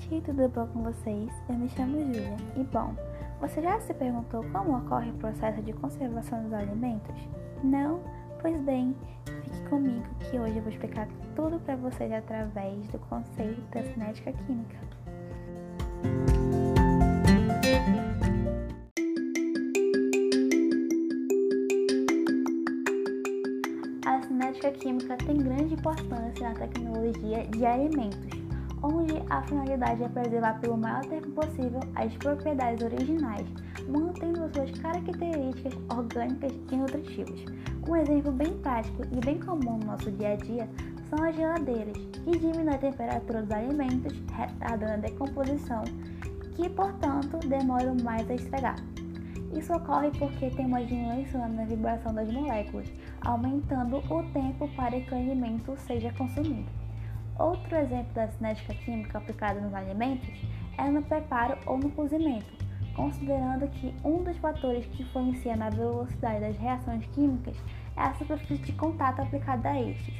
gente, tudo bom com vocês? Eu me chamo Júlia e bom, você já se perguntou como ocorre o processo de conservação dos alimentos? Não? Pois bem, fique comigo que hoje eu vou explicar tudo para vocês através do conceito da cinética química. A cinética química tem grande importância na tecnologia de alimentos a finalidade é preservar pelo maior tempo possível as propriedades originais, mantendo suas características orgânicas e nutritivas. Um exemplo bem prático e bem comum no nosso dia a dia são as geladeiras, que diminuem a temperatura dos alimentos, retardando a decomposição, que, portanto, demoram mais a estragar. Isso ocorre porque tem uma diminuição na vibração das moléculas, aumentando o tempo para que o alimento seja consumido. Outro exemplo da cinética química aplicada nos alimentos é no preparo ou no cozimento, considerando que um dos fatores que influencia na velocidade das reações químicas é a superfície de contato aplicada a estes.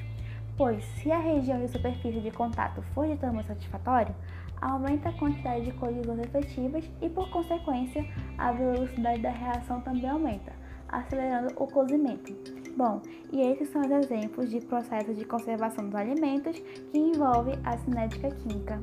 Pois, se a região de superfície de contato for de tamanho satisfatório, aumenta a quantidade de colisões efetivas e, por consequência, a velocidade da reação também aumenta, acelerando o cozimento. Bom, e esses são os exemplos de processos de conservação dos alimentos que envolve a cinética química.